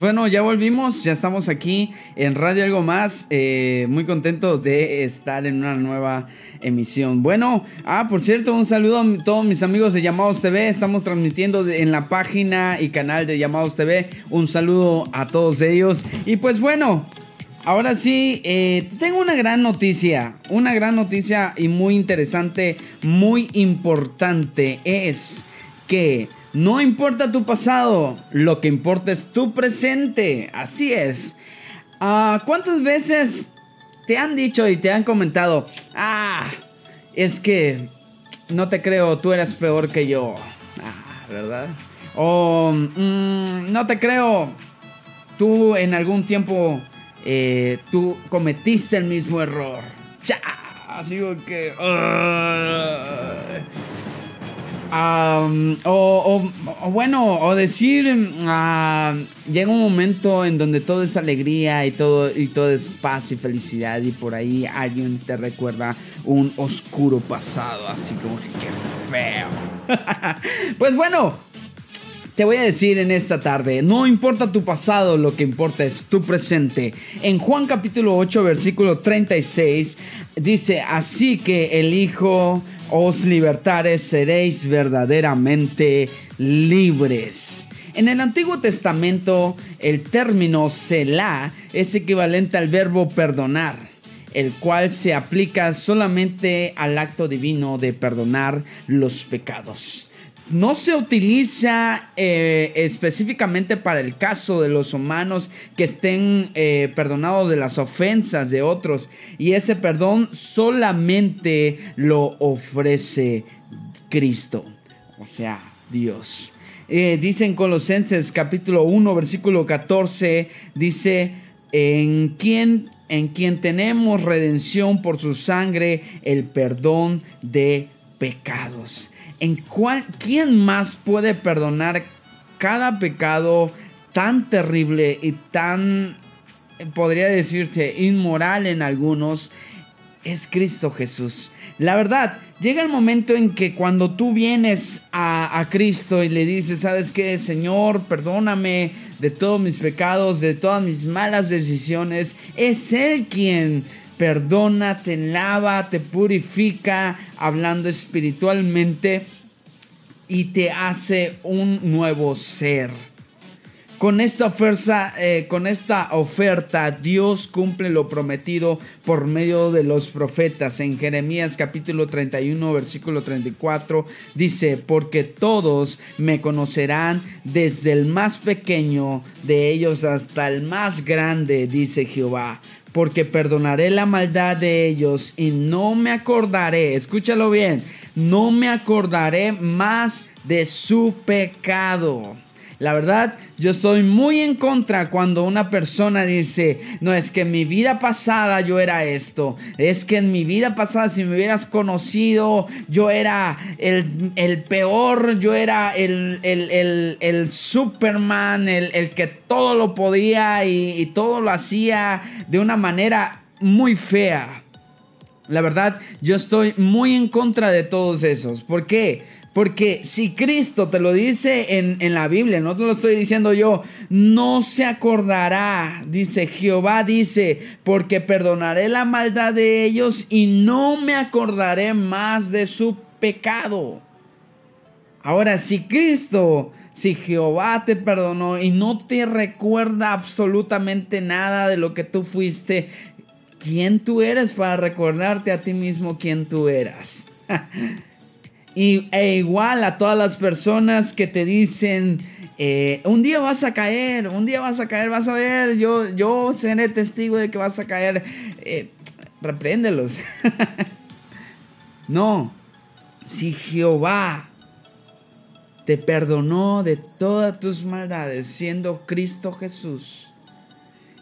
Bueno, ya volvimos, ya estamos aquí en Radio Algo Más, eh, muy contentos de estar en una nueva emisión. Bueno, ah, por cierto, un saludo a todos mis amigos de Llamados TV, estamos transmitiendo en la página y canal de Llamados TV, un saludo a todos ellos. Y pues bueno, ahora sí, eh, tengo una gran noticia, una gran noticia y muy interesante, muy importante, es que... No importa tu pasado, lo que importa es tu presente. Así es. Ah, ¿Cuántas veces te han dicho y te han comentado, ah, es que no te creo, tú eres peor que yo? Ah, ¿verdad? O mm, no te creo, tú en algún tiempo, eh, tú cometiste el mismo error. Ya, así que o, bueno, o decir, llega un momento en donde todo es alegría y todo, y todo es paz y felicidad y por ahí alguien te recuerda un oscuro pasado, así como que qué feo. pues bueno, te voy a decir en esta tarde, no importa tu pasado, lo que importa es tu presente. En Juan capítulo 8, versículo 36, dice, así que el Hijo os libertares, seréis verdaderamente libres. En el Antiguo Testamento, el término Selah es equivalente al verbo perdonar, el cual se aplica solamente al acto divino de perdonar los pecados no se utiliza eh, específicamente para el caso de los humanos que estén eh, perdonados de las ofensas de otros. Y ese perdón solamente lo ofrece Cristo. O sea, Dios. Eh, dice en Colosenses capítulo 1, versículo 14, dice, en quien, en quien tenemos redención por su sangre, el perdón de pecados en cuál, quién más puede perdonar cada pecado tan terrible y tan, podría decirse, inmoral en algunos, es Cristo Jesús. La verdad, llega el momento en que cuando tú vienes a, a, Cristo y le dices, ¿sabes qué? Señor, perdóname de todos mis pecados, de todas mis malas decisiones, es Él quien perdona, te lava, te purifica, hablando espiritualmente, y te hace un nuevo ser. Con esta, fuerza, eh, con esta oferta, Dios cumple lo prometido por medio de los profetas. En Jeremías capítulo 31, versículo 34, dice, porque todos me conocerán desde el más pequeño de ellos hasta el más grande, dice Jehová porque perdonaré la maldad de ellos y no me acordaré, escúchalo bien, no me acordaré más de su pecado. La verdad, yo estoy muy en contra cuando una persona dice, no es que en mi vida pasada yo era esto, es que en mi vida pasada si me hubieras conocido yo era el, peor, yo era el, el, Superman, el, que todo lo podía y, y todo lo hacía de una manera muy fea. La verdad, yo estoy muy en contra de todos esos. ¿Por qué? Porque si Cristo te lo dice en, la Biblia, no te lo estoy diciendo yo, no se acordará, dice Jehová, dice, porque perdonaré la maldad de ellos y no me acordaré más de su pecado. Ahora, si Cristo, si Jehová te perdonó y no te recuerda absolutamente nada de lo que tú fuiste, ¿quién tú eres para recordarte a ti mismo quién tú eras? Y, e igual a todas las personas que te dicen, eh, un día vas a caer, un día vas a caer, vas a ver, yo, yo seré testigo de que vas a caer. Eh, repréndelos. no, si Jehová te perdonó de todas tus maldades, siendo Cristo Jesús.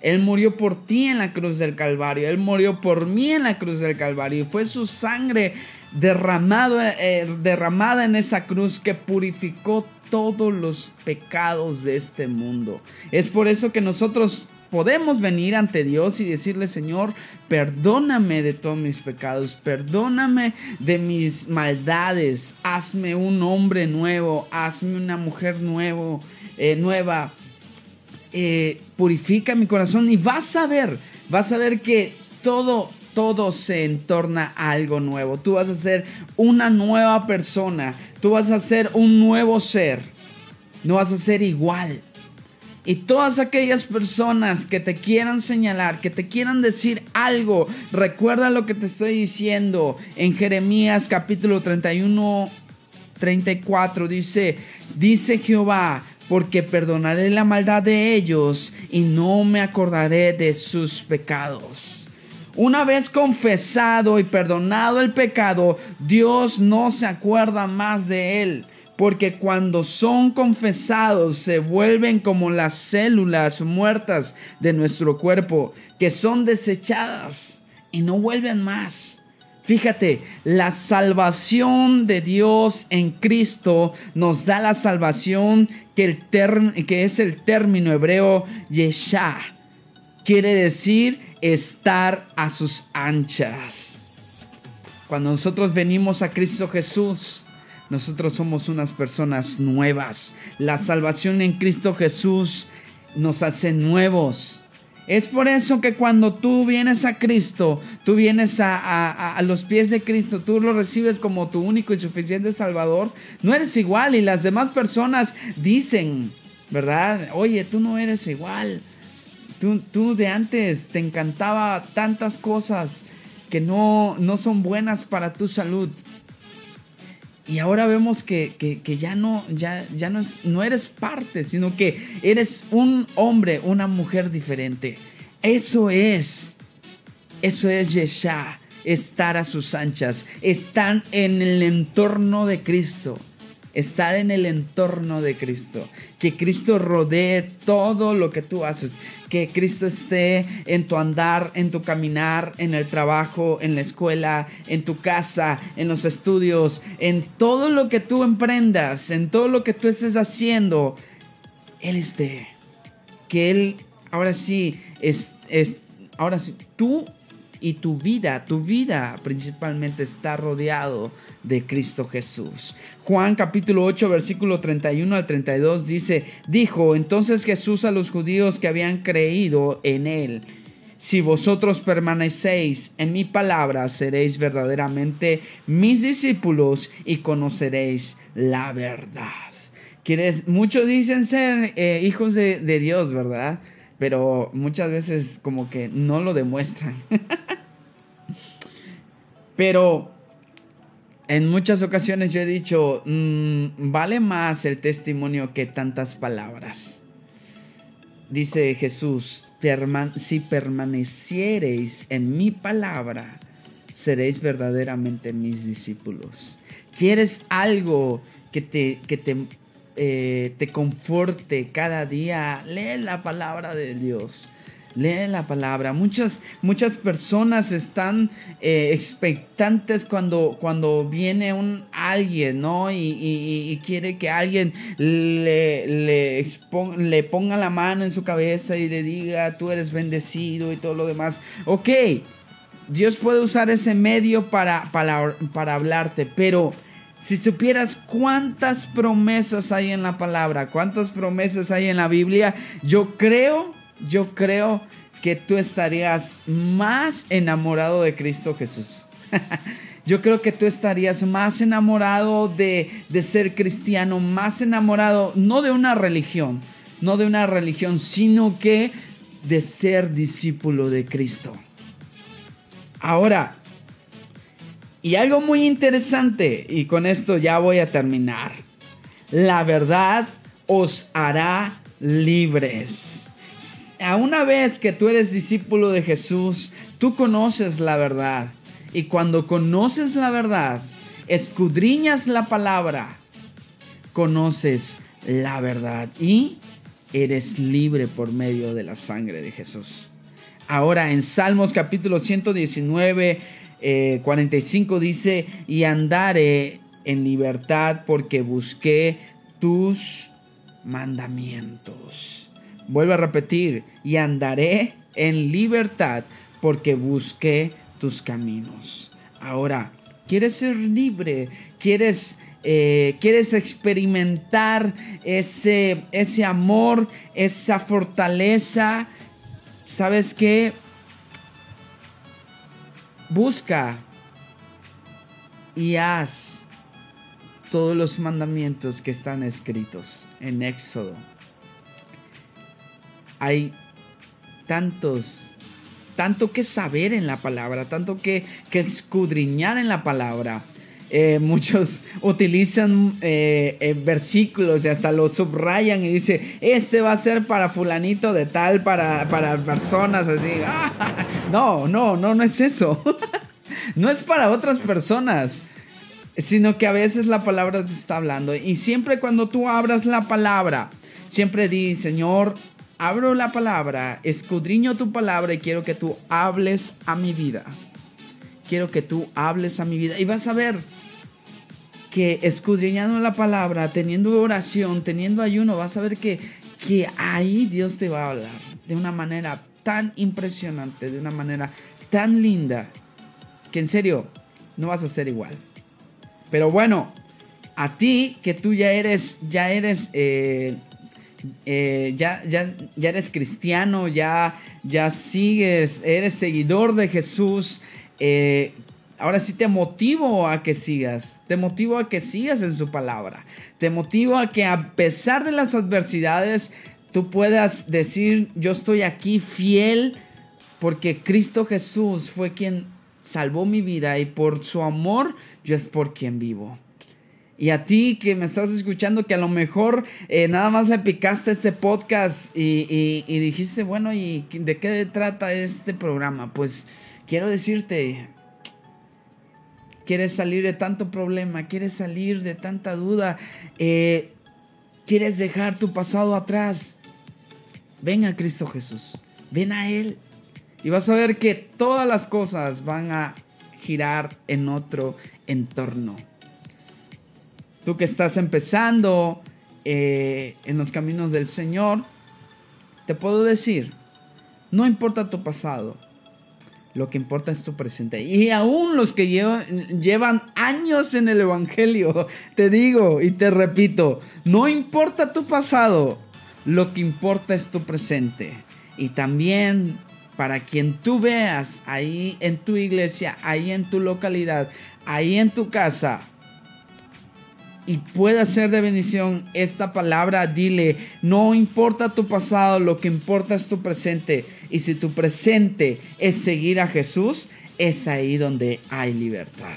Él murió por ti en la cruz del Calvario. Él murió por mí en la cruz del Calvario. Y fue su sangre derramado, eh, derramada en esa cruz que purificó todos los pecados de este mundo. Es por eso que nosotros podemos venir ante Dios y decirle, Señor, perdóname de todos mis pecados, perdóname de mis maldades, hazme un hombre nuevo, hazme una mujer nuevo, eh, nueva. eh, purifica mi corazón y vas a ver, vas a ver que todo, todo se entorna algo nuevo. Tú vas a ser una nueva persona, tú vas a ser un nuevo ser, no vas a ser igual. Y todas aquellas personas que te quieran señalar, que te quieran decir algo, recuerda lo que te estoy diciendo en Jeremías capítulo 31, 34. Dice, dice Jehová, porque perdonaré la maldad de ellos y no me acordaré de sus pecados. Una vez confesado y perdonado el pecado, Dios no se acuerda más de él porque cuando son confesados se vuelven como las células muertas de nuestro cuerpo, que son desechadas y no vuelven más. Fíjate, la salvación de Dios en Cristo nos da la salvación que, es el término hebreo yesha. Quiere decir estar a sus anchas. Cuando nosotros venimos a Cristo Jesús, nosotros somos unas personas nuevas. La salvación en Cristo Jesús nos hace nuevos. Es por eso que cuando tú vienes a Cristo, tú vienes a, los pies de Cristo, tú lo recibes como tu único y suficiente Salvador, no eres igual y las demás personas dicen, ¿verdad? Oye, tú no eres igual. Tú, de antes te encantaba tantas cosas que no, no son buenas para tu salud. Y ahora vemos que, ya, no, ya, ya no, no eres parte, sino que eres un hombre, una mujer diferente. Eso es, eso es Yeshua, estar a sus anchas, estar en el entorno de Cristo estar en el entorno de Cristo, que Cristo rodee todo lo que tú haces, que Cristo esté en tu andar, en tu caminar, en el trabajo, en la escuela, en tu casa, en los estudios, en todo lo que tú emprendas, en todo lo que tú estés haciendo, Él esté. Que Él, ahora sí, es, es ahora sí, tú y tu vida, tu vida principalmente está rodeado de Cristo Jesús. Juan capítulo 8 versículo 31 al 32 dice, dijo entonces Jesús a los judíos que habían creído en él, si vosotros permanecéis en mi palabra, seréis verdaderamente mis discípulos y conoceréis la verdad. Muchos dicen ser eh, hijos de, de Dios, ¿verdad? Pero muchas veces como que no lo demuestran. Pero en muchas ocasiones yo he dicho, mm, vale más el testimonio que tantas palabras. Dice Jesús, si permaneciereis en mi palabra, seréis verdaderamente mis discípulos. ¿Quieres algo que te, que te, eh, te conforte cada día? Lee la palabra de Dios. Lee la palabra. Muchas, muchas personas están eh, expectantes cuando, cuando viene un alguien, ¿no? Y, quiere que alguien le, le, le, ponga la mano en su cabeza y le diga, tú eres bendecido y todo lo demás. Ok, Dios puede usar ese medio para, para, para hablarte, pero... Si supieras cuántas promesas hay en la palabra, cuántas promesas hay en la Biblia, yo creo yo creo que tú estarías más enamorado de Cristo Jesús. Yo creo que tú estarías más enamorado de, de, ser cristiano, más enamorado no de una religión, no de una religión, sino que de ser discípulo de Cristo. Ahora, y algo muy interesante, y con esto ya voy a terminar, la verdad os hará libres a una vez que tú eres discípulo de Jesús, tú conoces la verdad. Y cuando conoces la verdad, escudriñas la palabra, conoces la verdad y eres libre por medio de la sangre de Jesús. Ahora en Salmos capítulo 119, 45 eh, dice, y andaré en libertad porque busqué tus mandamientos. Vuelvo a repetir, y andaré en libertad porque busqué tus caminos. Ahora, ¿quieres ser libre? ¿Quieres eh, quieres experimentar ese, ese amor, esa fortaleza, ¿sabes qué? Busca y haz todos los mandamientos que están escritos en Éxodo. Hay tantos, tanto que saber en la palabra, tanto que, que escudriñar en la palabra. Eh, muchos utilizan eh, eh, versículos y hasta lo subrayan y dice, este va a ser para fulanito de tal, para, para personas así. no, no, no, no es eso. no es para otras personas, sino que a veces la palabra te está hablando. Y siempre cuando tú abras la palabra, siempre di, Señor, abro la palabra, escudriño tu palabra y quiero que tú hables a mi vida. Quiero que tú hables a mi vida. Y vas a ver que escudriñando la palabra, teniendo oración, teniendo ayuno, vas a ver que, que ahí Dios te va a hablar de una manera tan impresionante, de una manera tan linda, que en serio no vas a ser igual. Pero bueno, a ti que tú ya eres, ya eres, eh, eh, ya, ya, ya eres cristiano, ya, ya sigues, eres seguidor de Jesús, eh, Ahora sí te motivo a que sigas, te motivo a que sigas en su palabra, te motivo a que a pesar de las adversidades tú puedas decir, yo estoy aquí fiel porque Cristo Jesús fue quien salvó mi vida y por su amor yo es por quien vivo. Y a ti que me estás escuchando, que a lo mejor eh, nada más le picaste ese podcast y, dijiste, bueno, ¿y de qué trata este programa? Pues quiero decirte, quieres salir de tanto problema, quieres salir de tanta duda, eh, quieres dejar tu pasado atrás, ven a Cristo Jesús, ven a Él y vas a ver que todas las cosas van a girar en otro entorno. Tú que estás empezando eh, en los caminos del Señor, te puedo decir, no importa tu pasado, lo que importa es tu presente. Y aún los que llevan, años en el Evangelio, te digo y te repito, no importa tu pasado, lo que importa es tu presente. Y también para quien tú veas ahí en tu iglesia, ahí en tu localidad, ahí en tu casa, y pueda ser de bendición esta palabra, dile, no importa tu pasado, lo que importa es tu presente. Y si tu presente es seguir a Jesús, es ahí donde hay libertad.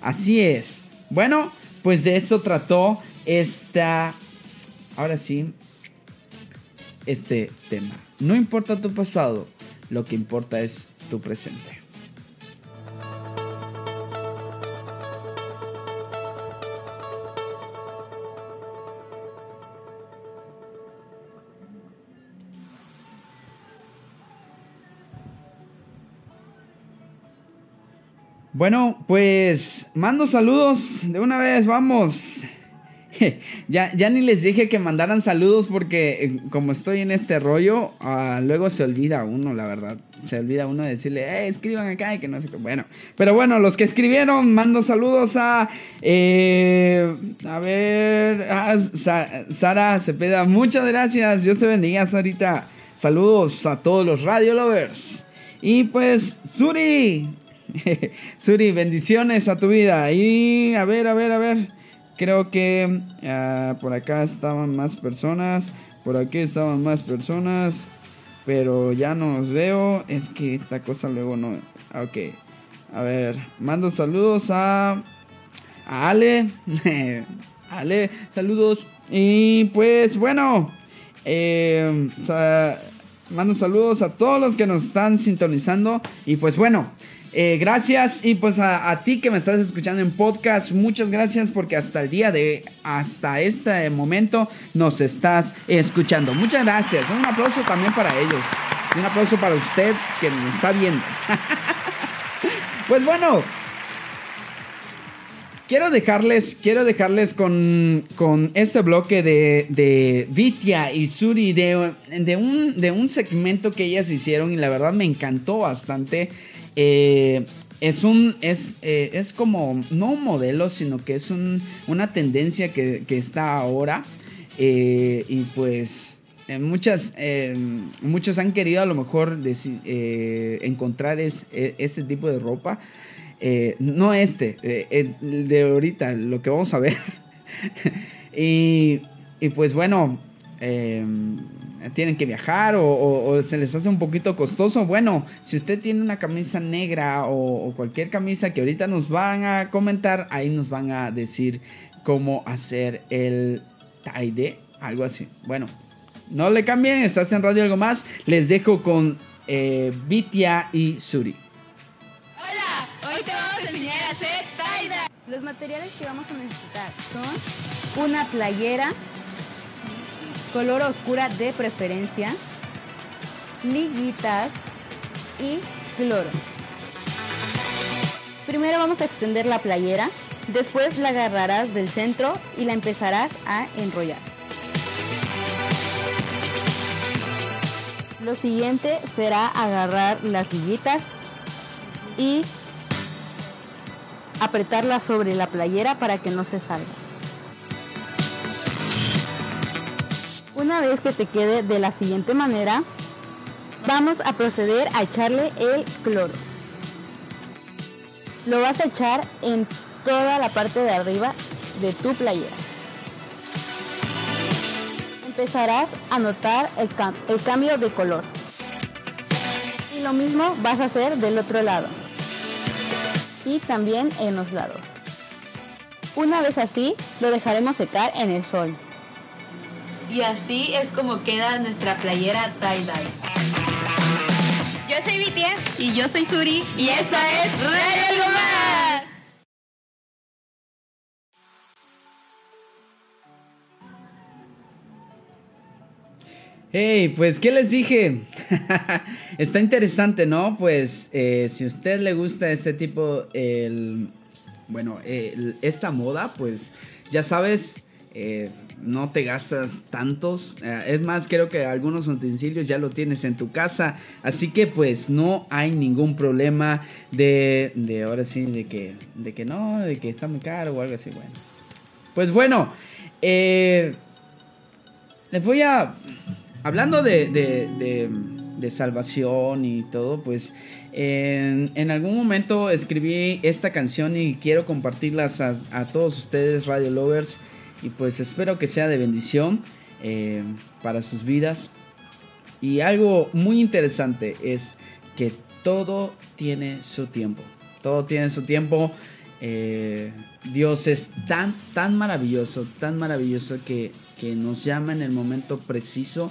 Así es. Bueno, pues de eso trató esta, ahora sí, este tema. No importa tu pasado, lo que importa es tu presente. Bueno, pues mando saludos de una vez, vamos. Ya, ya ni les dije que mandaran saludos porque eh, como estoy en este rollo, ah, luego se olvida uno, la verdad. Se olvida uno de decirle, eh, escriban acá y que no sé qué. Bueno, pero bueno, los que escribieron, mando saludos a, eh, a ver, a Sara Cepeda. Muchas gracias, Dios te bendiga, Sarita. Saludos a todos los radio lovers. Y pues, Suri, Suri, bendiciones a tu vida. Y a ver, a ver, a ver. Creo que ah, por acá estaban más personas. Por aquí estaban más personas. Pero ya no los veo. Es que esta cosa luego no. Ok. A ver. Mando saludos a. A Ale. Ale, saludos. Y pues bueno. Eh, mando saludos a todos los que nos están sintonizando. Y pues bueno. Eh, gracias y pues a, ti que me estás escuchando en podcast, muchas gracias porque hasta el día de, hasta este momento nos estás escuchando. Muchas gracias. Un aplauso también para ellos. Y un aplauso para usted que me está viendo. pues bueno, quiero dejarles, quiero dejarles con, con este bloque de, de Vitia y Suri de, de, un, de un segmento que ellas hicieron y la verdad me encantó bastante. Eh, es un es, eh, es como no un modelo sino que es un, una tendencia que, que está ahora eh, y pues muchas muchos han querido a lo mejor encontrar es, e, ese tipo de ropa no este de ahorita lo que vamos a ver. Y, y, pues bueno tienen que viajar o, se les hace un poquito costoso, bueno, si usted tiene una camisa negra o, cualquier camisa que ahorita nos van a comentar, ahí nos van a decir cómo hacer el tie algo así. Bueno, no le cambien, estás en Radio Algo Más. Les dejo con eh, Vitia y Suri. Hola, hoy te vamos a enseñar a hacer tie Los materiales que vamos a necesitar son una playera, color oscura de preferencia, liguitas y cloro. Primero vamos a extender la playera, después la agarrarás del centro y la empezarás a enrollar. Lo siguiente será agarrar las liguitas y apretarlas sobre la playera para que no se salga. Una vez que te quede de la siguiente manera, vamos a proceder a echarle el cloro. Lo vas a echar en toda la parte de arriba de tu playera. Empezarás a notar el, el cambio de color. Y lo mismo vas a hacer del otro lado. Y también en los lados. Una vez así, lo dejaremos secar en el sol. Y así es como queda nuestra playera tie-dye. Yo soy Vitia. Y yo soy Suri. Y esta es Radio Algo Más. Hey, pues, ¿qué les dije? Está interesante, ¿no? Pues, eh, si a usted le gusta este tipo, el, bueno, esta moda, pues, ya sabes, eh, no te gastas tantos. Eh, es más, creo que algunos utensilios ya lo tienes en tu casa. Así que pues no hay ningún problema de, de ahora sí, de que, de que no, de que está muy caro o algo así. Bueno. Pues bueno, eh, les voy a... Hablando de, de, de, salvación y todo, pues en, en, algún momento escribí esta canción y quiero compartirlas a, a todos ustedes, Radio Lovers. Y pues espero que sea de bendición eh, para sus vidas. Y algo muy interesante es que todo tiene su tiempo. Todo tiene su tiempo. Eh, Dios es tan, tan maravilloso, tan maravilloso que, que nos llama en el momento preciso.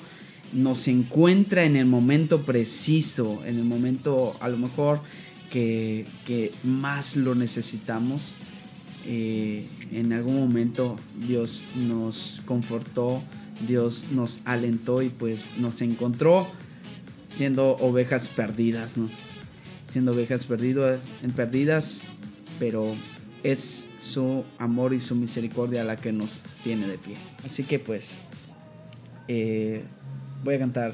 Nos encuentra en el momento preciso, en el momento a lo mejor que, que más lo necesitamos. Eh, en algún momento Dios nos confortó, Dios nos alentó y pues nos encontró siendo ovejas perdidas, ¿no? Siendo ovejas perdidas, perdidas, pero es su amor y su misericordia la que nos tiene de pie. Así que pues eh, voy a cantar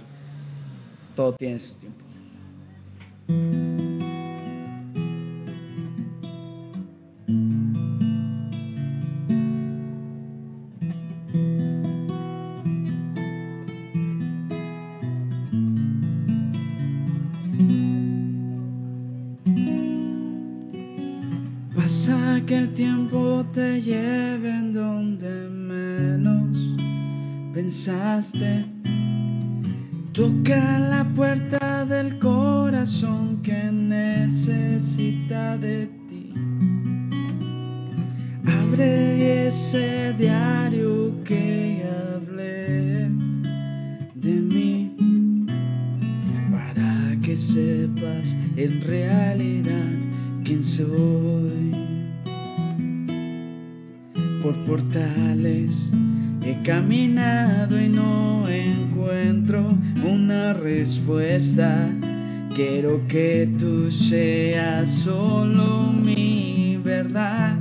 Todo tiene su tiempo. Toca la puerta del corazón que necesita de ti. Abre ese diario que hablé de mí para que sepas en realidad quién soy por portales he caminado y no encuentro una respuesta. Quiero que tú seas solo mi verdad.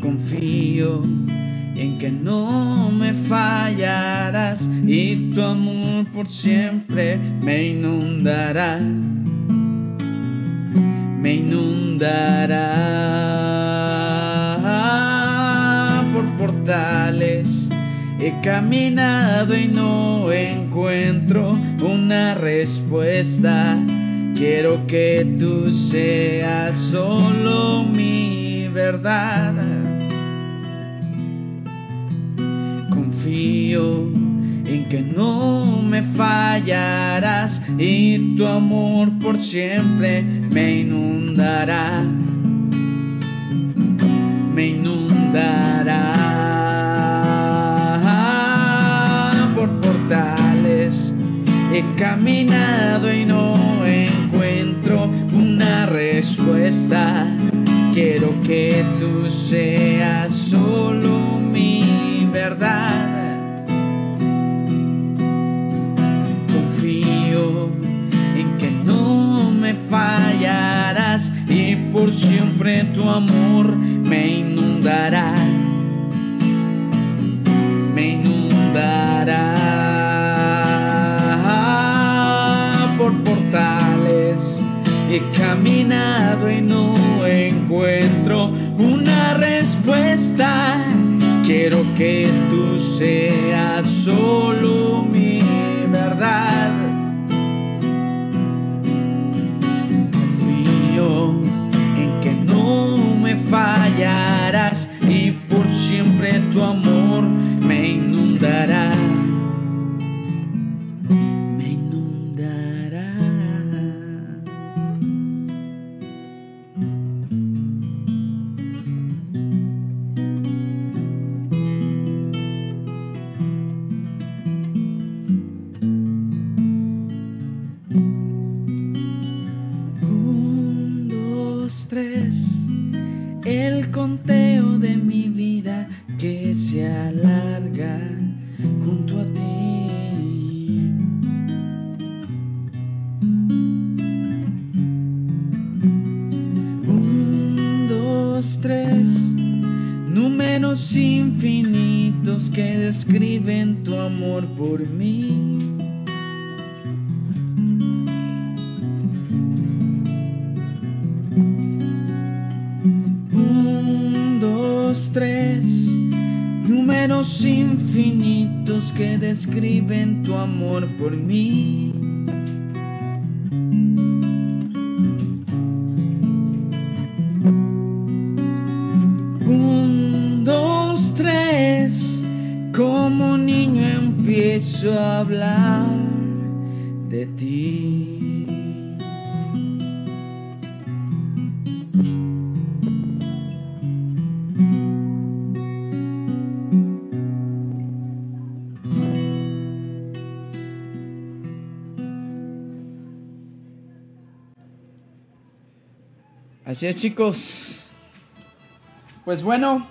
Confío en que no me fallarás y tu amor por siempre me inundará. me inundará He caminado y no encuentro una respuesta. Quiero que tú seas solo mi verdad. Confío en que no me fallarás y tu amor por siempre me inundará. Me inundará He caminado y no encuentro una respuesta. Quiero que tú seas solo mi verdad. Confío en que no me fallarás y por siempre tu amor me inundará. He caminado y no encuentro una respuesta. Quiero que tú seas solo infinitos que describen tu amor por mí. Un, dos, tres. Números infinitos que describen tu amor por mí. Así es, chicos. Pues bueno.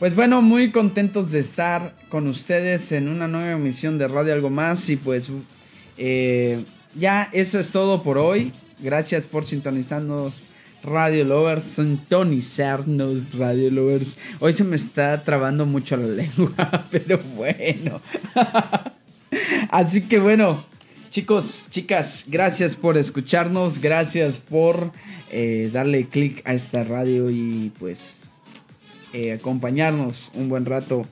Pues bueno, muy contentos de estar con ustedes en una nueva emisión de Radio Algo Más. Y pues eh, ya eso es todo por hoy. Gracias por sintonizarnos Radio Lovers. Sintonizarnos Radio Lovers. Hoy se me está trabando mucho la lengua, pero bueno. Así que bueno, chicos, chicas, gracias por escucharnos, gracias por eh, darle click a esta radio y pues eh, acompañarnos un buen rato.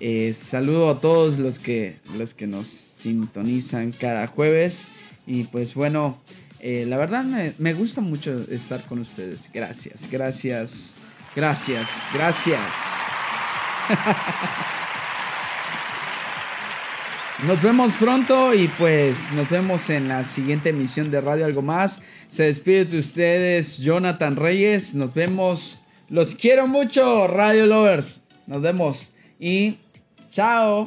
Eh, saludo a todos los que, los que nos sintonizan cada jueves y pues bueno, eh, la verdad me, me gusta mucho estar con ustedes. Gracias, gracias, gracias, gracias. Nos vemos pronto y pues nos vemos en la siguiente emisión de Radio Algo Más. Se despide de ustedes Jonathan Reyes. Nos vemos. Los quiero mucho, Radio Lovers. Nos vemos y chao.